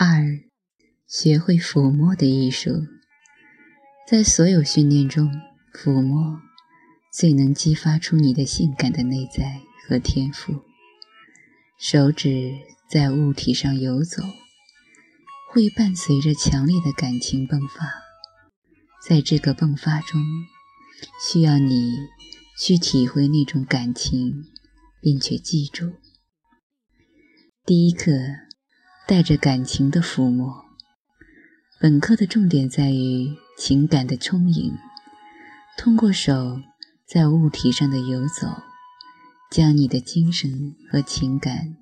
二，学会抚摸的艺术。在所有训练中，抚摸最能激发出你的性感的内在和天赋。手指在物体上游走，会伴随着强烈的感情迸发。在这个迸发中，需要你去体会那种感情，并且记住，第一课。带着感情的抚摸。本课的重点在于情感的充盈，通过手在物体上的游走，将你的精神和情感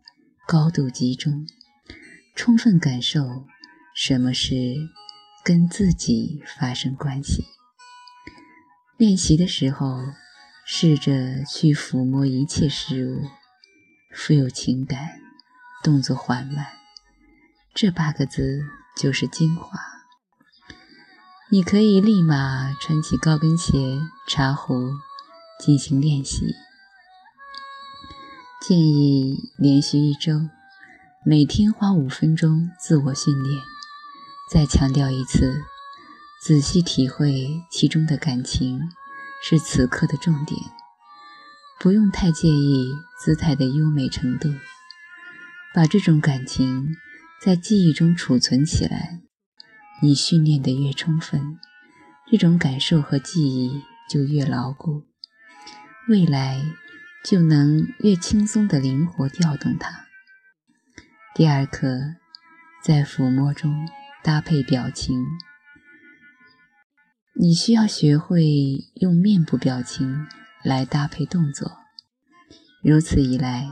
高度集中，充分感受什么是跟自己发生关系。练习的时候，试着去抚摸一切事物，富有情感，动作缓慢。这八个字就是精华。你可以立马穿起高跟鞋、茶壶进行练习。建议连续一周，每天花五分钟自我训练。再强调一次，仔细体会其中的感情是此刻的重点，不用太介意姿态的优美程度，把这种感情。在记忆中储存起来，你训练的越充分，这种感受和记忆就越牢固，未来就能越轻松地灵活调动它。第二课，在抚摸中搭配表情，你需要学会用面部表情来搭配动作，如此一来，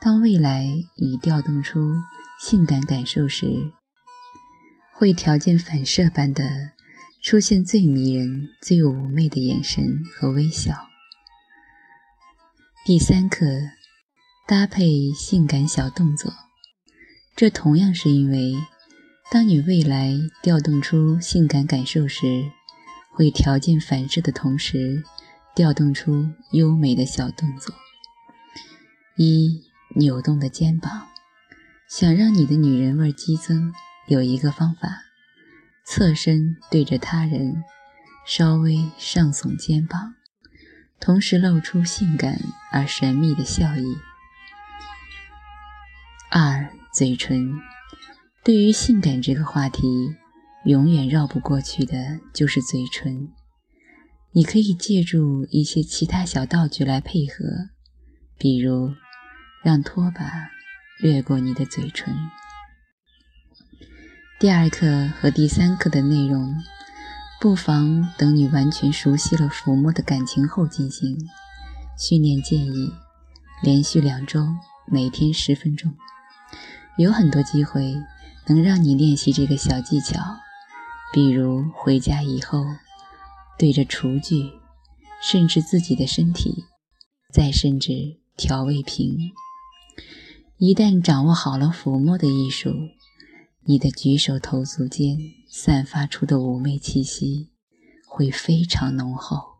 当未来已调动出。性感感受时，会条件反射般的出现最迷人、最妩媚的眼神和微笑。第三课，搭配性感小动作，这同样是因为，当你未来调动出性感感受时，会条件反射的同时调动出优美的小动作。一、扭动的肩膀。想让你的女人味激增，有一个方法：侧身对着他人，稍微上耸肩膀，同时露出性感而神秘的笑意。二、嘴唇。对于性感这个话题，永远绕不过去的就是嘴唇。你可以借助一些其他小道具来配合，比如让拖把。掠过你的嘴唇。第二课和第三课的内容，不妨等你完全熟悉了抚摸的感情后进行。训练建议连续两周，每天十分钟。有很多机会能让你练习这个小技巧，比如回家以后对着厨具，甚至自己的身体，再甚至调味瓶。一旦掌握好了抚摸的艺术，你的举手投足间散发出的妩媚气息会非常浓厚。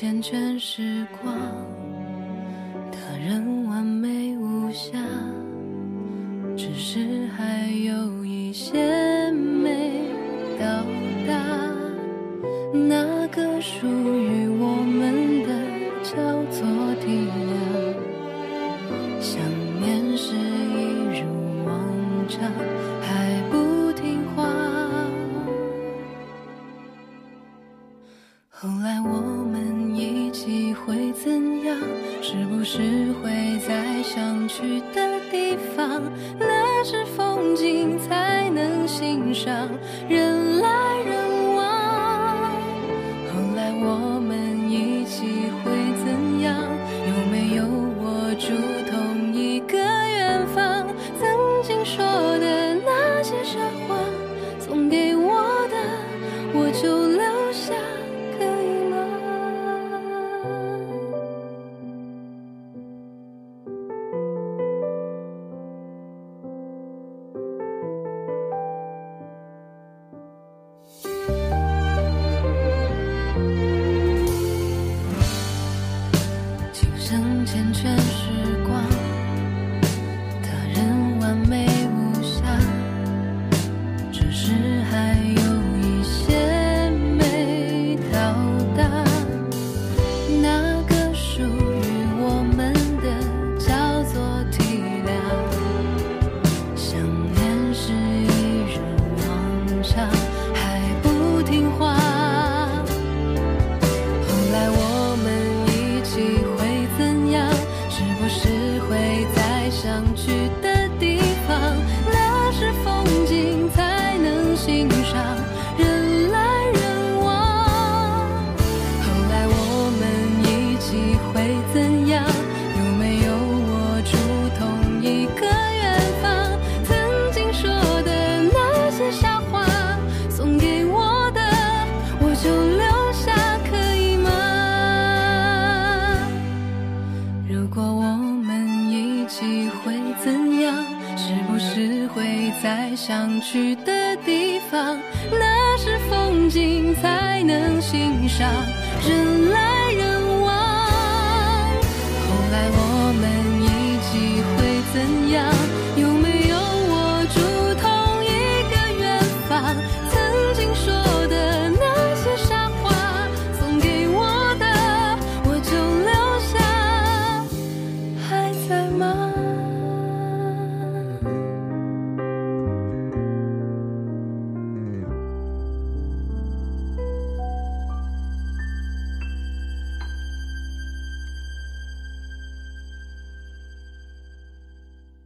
缱绻时光，的人上，人来人往。后来我们一起会怎样？有没有我住同一个远方？曾经说的那些傻话。会在想去的地方那是风景才能欣赏人来人